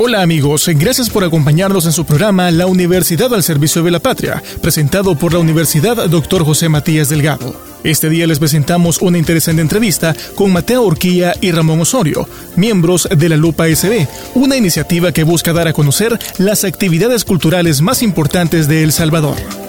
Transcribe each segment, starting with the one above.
Hola amigos, gracias por acompañarnos en su programa La Universidad al Servicio de la Patria, presentado por la Universidad Dr. José Matías Delgado. Este día les presentamos una interesante entrevista con Mateo Urquía y Ramón Osorio, miembros de la Lupa SB, una iniciativa que busca dar a conocer las actividades culturales más importantes de El Salvador.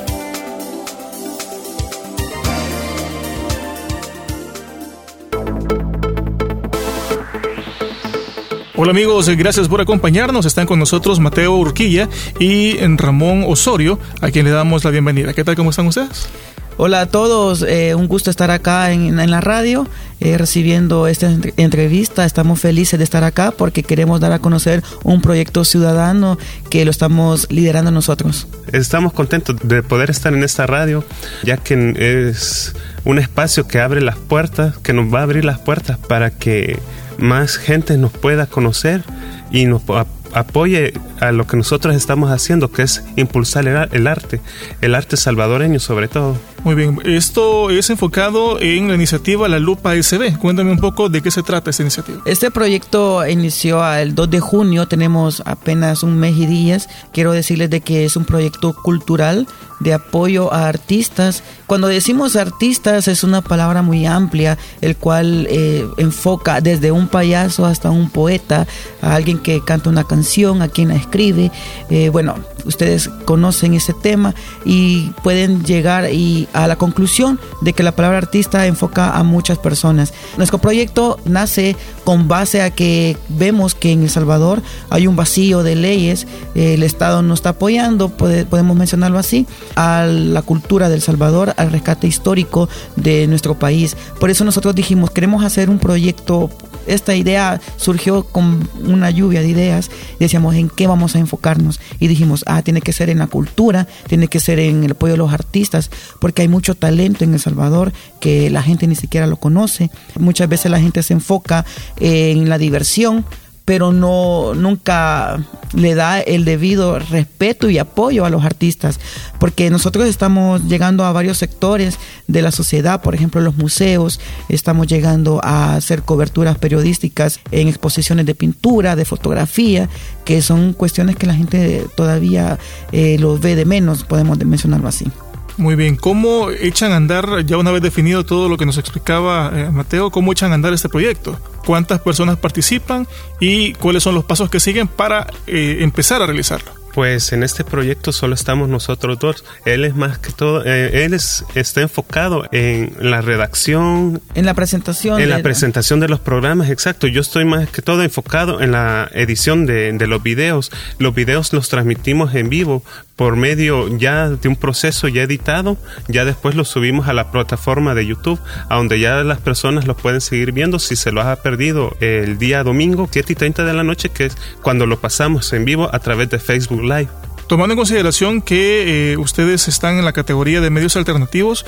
Hola amigos, gracias por acompañarnos. Están con nosotros Mateo Urquilla y Ramón Osorio, a quien le damos la bienvenida. ¿Qué tal? ¿Cómo están ustedes? Hola a todos, eh, un gusto estar acá en, la radio eh, recibiendo esta entrevista. Estamos felices de estar acá porque queremos dar a conocer un proyecto ciudadano que lo estamos liderando nosotros. Estamos contentos de poder estar en esta radio, ya que es un espacio que abre las puertas, que nos va a abrir las puertas para que más gente nos pueda conocer y nos apoye a lo que nosotros estamos haciendo, que es impulsar el, arte, el arte salvadoreño sobre todo. Muy bien, esto es enfocado en la iniciativa La Lupa SB. Cuéntame un poco de qué se trata esta iniciativa. Este proyecto inició el 2 de junio, tenemos apenas un mes y días. Quiero decirles de que es un proyecto cultural de apoyo a artistas. Cuando decimos artistas es una palabra muy amplia, el cual eh, enfoca desde un payaso hasta un poeta, a alguien que canta una canción, a quien la escribe. Eh, bueno, ustedes conocen ese tema y pueden llegar y a la conclusión de que la palabra artista enfoca a muchas personas. Nuestro proyecto nace con base a que vemos que en El Salvador hay un vacío de leyes, el Estado no está apoyando, podemos mencionarlo así, a la cultura del Salvador, al rescate histórico de nuestro país. Por eso nosotros dijimos, queremos hacer un proyecto esta idea surgió con una lluvia de ideas. Decíamos, ¿en qué vamos a enfocarnos? Y dijimos, ah, tiene que ser en la cultura, tiene que ser en el apoyo de los artistas, porque hay mucho talento en El Salvador que la gente ni siquiera lo conoce. Muchas veces la gente se enfoca en la diversión, pero no nunca le da el debido respeto y apoyo a los artistas, porque nosotros estamos llegando a varios sectores de la sociedad, por ejemplo los museos, estamos llegando a hacer coberturas periodísticas en exposiciones de pintura, de fotografía, que son cuestiones que la gente todavía eh, los ve de menos, podemos mencionarlo así. Muy bien, ¿cómo echan a andar, ya una vez definido todo lo que nos explicaba eh, Mateo, cómo echan a andar este proyecto? ¿Cuántas personas participan y cuáles son los pasos que siguen para eh, empezar a realizarlo? Pues en este proyecto solo estamos nosotros dos. Él es más que todo, eh, él es, está enfocado en la redacción. En la presentación. En la presentación de los programas, exacto. Yo estoy más que todo enfocado en la edición de, de los videos. Los videos los transmitimos en vivo por medio ya de un proceso ya editado, ya después los subimos a la plataforma de YouTube, a donde ya las personas los pueden seguir viendo si se los ha perdido el día domingo, 7 y 30 de la noche, que es cuando lo pasamos en vivo a través de Facebook Live. Tomando en consideración que eh, ustedes están en la categoría de medios alternativos,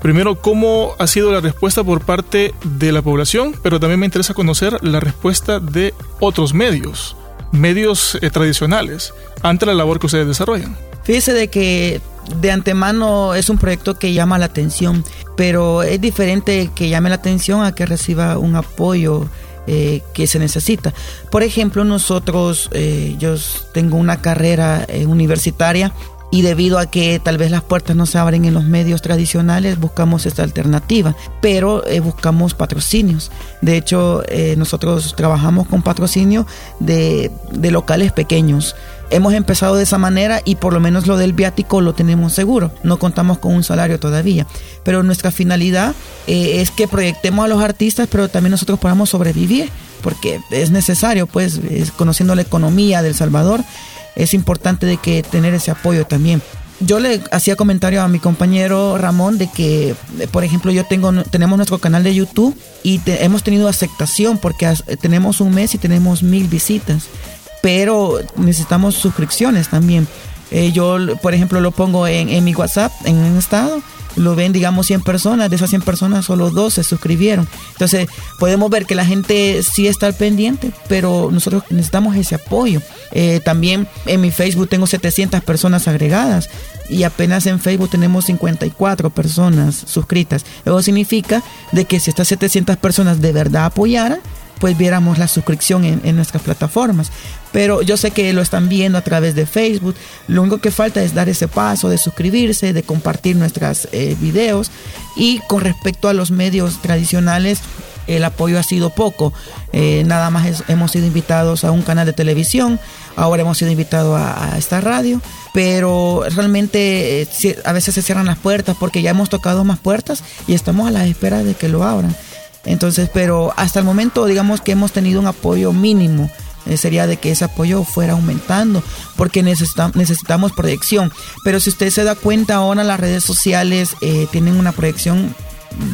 primero, ¿cómo ha sido la respuesta por parte de la población? Pero también me interesa conocer la respuesta de otros medios, medios eh, tradicionales, ante la labor que ustedes desarrollan. Fíjese de que de antemano es un proyecto que llama la atención, pero es diferente que llame la atención a que reciba un apoyo eh, que se necesita. Por ejemplo, nosotros, eh, yo tengo una carrera eh, universitaria y debido a que tal vez las puertas no se abren en los medios tradicionales, buscamos esta alternativa, pero buscamos patrocinios. De hecho, nosotros trabajamos con patrocinio de, de locales pequeños hemos empezado de esa manera y por lo menos lo del viático lo tenemos seguro. No contamos con un salario todavía. Pero nuestra finalidad eh, es que proyectemos a los artistas, pero también nosotros podamos sobrevivir, porque es necesario, pues, conociendo la economía del Salvador, es importante de que tener ese apoyo también. yo le hacía comentario a mi compañero Ramón de que, eh, por ejemplo, yo tengo, tenemos nuestro canal de YouTube y hemos tenido aceptación porque tenemos un mes y tenemos mil visitas, pero necesitamos suscripciones también. Eh, yo, por ejemplo, lo pongo en, mi WhatsApp, en un estado, lo ven, digamos, 100 personas, de esas 100 personas solo dos se suscribieron. Entonces, podemos ver que la gente sí está al pendiente, pero nosotros necesitamos ese apoyo. Eh, también en mi Facebook tengo 700 personas agregadas y apenas en Facebook tenemos 54 personas suscritas. Eso significa de que si estas 700 personas de verdad apoyaran, pues viéramos la suscripción en, nuestras plataformas. Pero yo sé que lo están viendo a través de Facebook. Lo único que falta es dar ese paso de suscribirse, de compartir nuestros eh, videos. Y con respecto a los medios tradicionales, el apoyo ha sido poco. Eh, nada más hemos sido invitados a un canal de televisión, ahora hemos sido invitados a, esta radio, pero realmente eh, a veces se cierran las puertas porque ya hemos tocado más puertas y estamos a la espera de que lo abran. Entonces, pero hasta el momento digamos que hemos tenido un apoyo mínimo. Eh, sería de que ese apoyo fuera aumentando, porque necesitamos proyección. Pero si usted se da cuenta ahora las redes sociales eh, tienen una proyección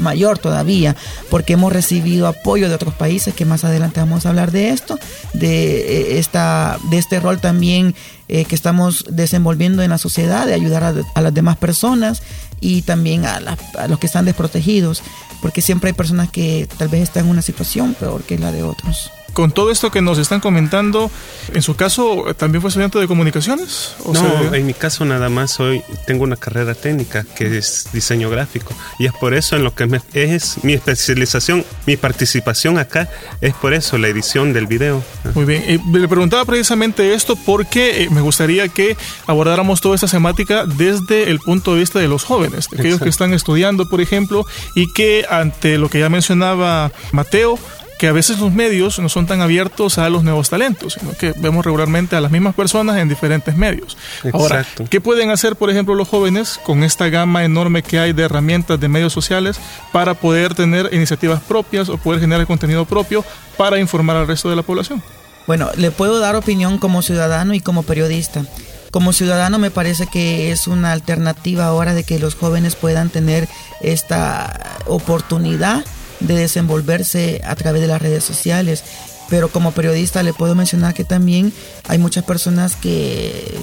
mayor todavía, porque hemos recibido apoyo de otros países, que más adelante vamos a hablar de esto, de, eh, esta, de este rol también que estamos desenvolviendo en la sociedad, de ayudar a, las demás personas y también a, a, los que están desprotegidos porque siempre hay personas que tal vez están en una situación peor que la de otros. Con todo esto que nos están comentando, ¿en su caso también fue estudiante de comunicaciones? no, en mi caso nada más soy, tengo una carrera técnica que es diseño gráfico y es por eso en lo que es mi especialización, mi participación acá, es por eso la edición del video. Muy bien, eh, le preguntaba precisamente esto porque eh, me gustaría que abordáramos toda esta temática desde el punto de vista de los jóvenes, de aquellos que están estudiando, por ejemplo, y que ante lo que ya mencionaba Mateo, que a veces los medios no son tan abiertos a los nuevos talentos, sino que vemos regularmente a las mismas personas en diferentes medios. Ahora, ¿qué pueden hacer, por ejemplo, los jóvenes con esta gama enorme que hay de herramientas de medios sociales para poder tener iniciativas propias o poder generar contenido propio para informar al resto de la población? Bueno, le puedo dar opinión como ciudadano y como periodista. Como ciudadano me parece que es una alternativa ahora de que los jóvenes puedan tener esta oportunidad de desenvolverse a través de las redes sociales. Pero como periodista le puedo mencionar que también hay muchas personas que,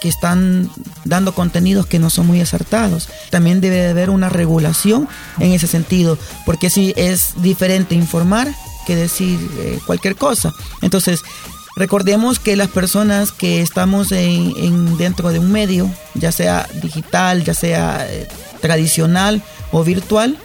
que están dando contenidos que no son muy acertados. También debe de haber una regulación en ese sentido, porque si es diferente informar que decir eh, cualquier cosa. Entonces, recordemos que las personas que estamos en, dentro de un medio, ya sea digital, ya sea eh, tradicional o virtual,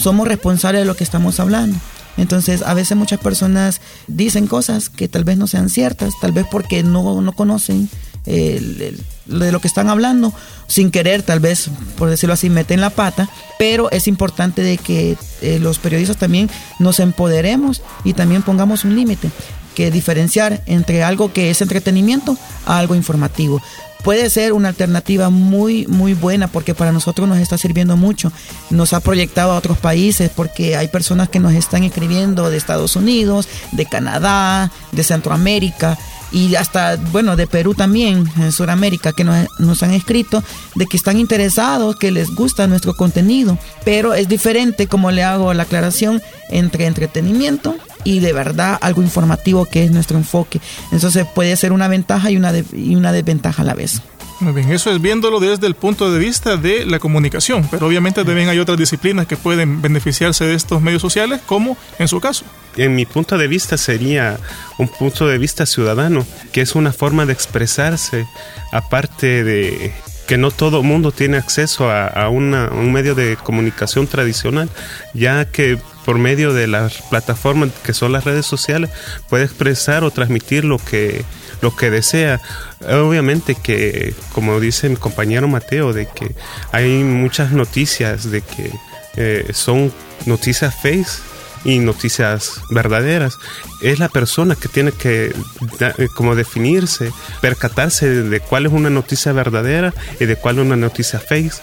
somos responsables de lo que estamos hablando. Entonces, a veces muchas personas dicen cosas que tal vez no sean ciertas, tal vez porque no, no conocen de lo que están hablando, sin querer, tal vez, por decirlo así, meten la pata, pero es importante de que eh, los periodistas también nos empoderemos y también pongamos un límite, que diferenciar entre algo que es entretenimiento a algo informativo puede ser una alternativa muy, muy buena porque para nosotros nos está sirviendo mucho. Nos ha proyectado a otros países porque hay personas que nos están escribiendo de Estados Unidos, de Canadá, de Centroamérica y hasta, bueno, de Perú también, en Sudamérica, que nos, nos, han escrito de que están interesados, que les gusta nuestro contenido, pero es diferente, como le hago la aclaración, entre entretenimiento y de verdad algo informativo que es nuestro enfoque. Entonces puede ser una ventaja y una, y una desventaja a la vez. Muy bien, eso es viéndolo desde el punto de vista de la comunicación, pero obviamente también hay otras disciplinas que pueden beneficiarse de estos medios sociales, como en su caso. En mi punto de vista sería un punto de vista ciudadano, que es una forma de expresarse, aparte de que no todo mundo tiene acceso a, un medio de comunicación tradicional, ya que por medio de las plataformas que son las redes sociales puede expresar o transmitir lo que lo que desea. Obviamente que, como dice mi compañero Mateo, de que hay muchas noticias de que eh, son noticias face y noticias verdaderas. Es la persona que tiene que eh, como definirse, percatarse de cuál es una noticia verdadera y de cuál es una noticia fake,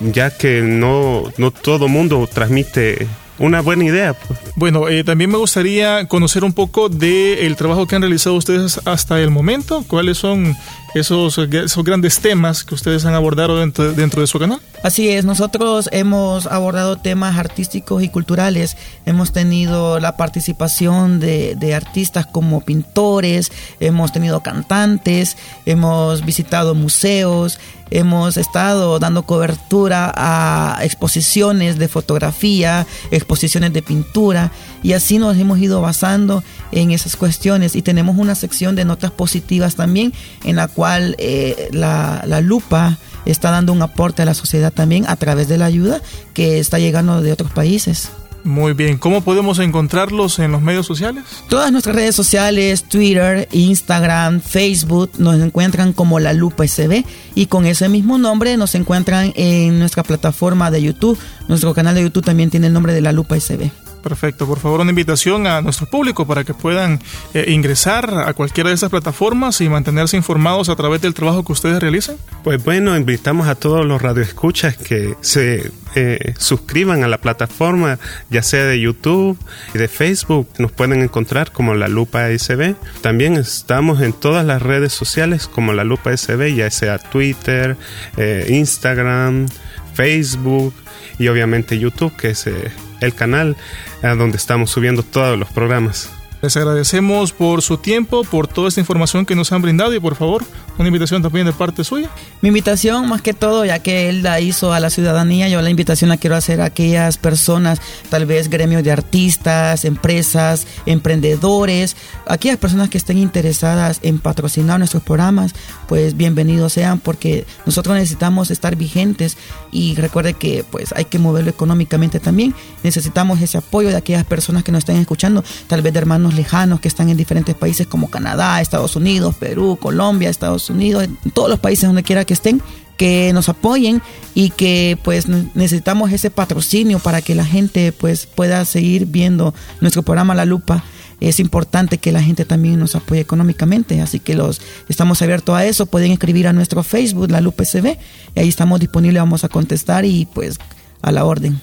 ya que no, no todo mundo transmite una buena idea. Pues. Bueno, eh, también me gustaría conocer un poco del el trabajo que han realizado ustedes hasta el momento, cuáles son esos, esos grandes temas que ustedes han abordado dentro, dentro de su canal. Así es, nosotros hemos abordado temas artísticos y culturales, hemos tenido la participación de, de artistas como pintores, hemos tenido cantantes, hemos visitado museos, hemos estado dando cobertura a exposiciones de fotografía, exposiciones de pintura y así nos hemos ido basando en esas cuestiones y tenemos una sección de notas positivas también en la cual eh, la, la lupa está dando un aporte a la sociedad también a través de la ayuda que está llegando de otros países. Muy bien, ¿cómo podemos encontrarlos en los medios sociales? Todas nuestras redes sociales, Twitter, Instagram, Facebook, nos encuentran como La Lupa SB y con ese mismo nombre nos encuentran en nuestra plataforma de YouTube. Nuestro canal de YouTube también tiene el nombre de La Lupa SB. Perfecto, por favor una invitación a nuestro público para que puedan eh, ingresar a cualquiera de estas plataformas y mantenerse informados a través del trabajo que ustedes realizan. Pues bueno, invitamos a todos los radioescuchas que se eh, suscriban a la plataforma, ya sea de YouTube y de Facebook. Nos pueden encontrar como La Lupa SB. También estamos en todas las redes sociales como La Lupa SB, ya sea Twitter, eh, Instagram, Facebook y obviamente YouTube, que es eh, el canal donde estamos subiendo todos los programas. Les agradecemos por su tiempo, por toda esta información que nos han brindado y por favor, una invitación también de parte suya. Mi invitación, más que todo, ya que él la hizo a la ciudadanía, yo la invitación la quiero hacer a aquellas personas, tal vez gremios de artistas, empresas, emprendedores, aquellas personas que estén interesadas en patrocinar nuestros programas, pues bienvenidos sean, porque nosotros necesitamos estar vigentes y recuerde que pues hay que moverlo económicamente también. Necesitamos ese apoyo de aquellas personas que nos estén escuchando, tal vez de hermanos lejanos que están en diferentes países como Canadá, Estados Unidos, Perú, Colombia, Estados Unidos, en todos los países donde quiera que estén, que nos apoyen y que pues necesitamos ese patrocinio para que la gente pues pueda seguir viendo nuestro programa La Lupa. Es importante que la gente también nos apoye económicamente, así que los estamos abiertos a eso. Pueden escribir a nuestro Facebook La Lupa SB y ahí estamos disponibles, vamos a contestar y pues a la orden.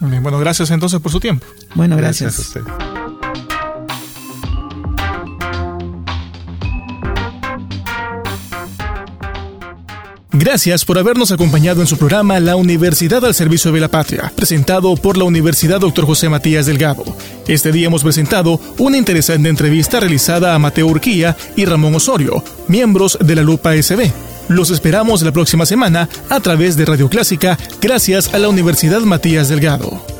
Bueno, gracias entonces por su tiempo. Bueno, gracias. gracias a usted. Gracias por habernos acompañado en su programa La Universidad al Servicio de la Patria, presentado por la Universidad Dr. José Matías Delgado. Este día hemos presentado una interesante entrevista realizada a Mateo Urquía y Ramón Osorio, miembros de la Lupa SB. Los esperamos la próxima semana a través de Radio Clásica, gracias a la Universidad Matías Delgado.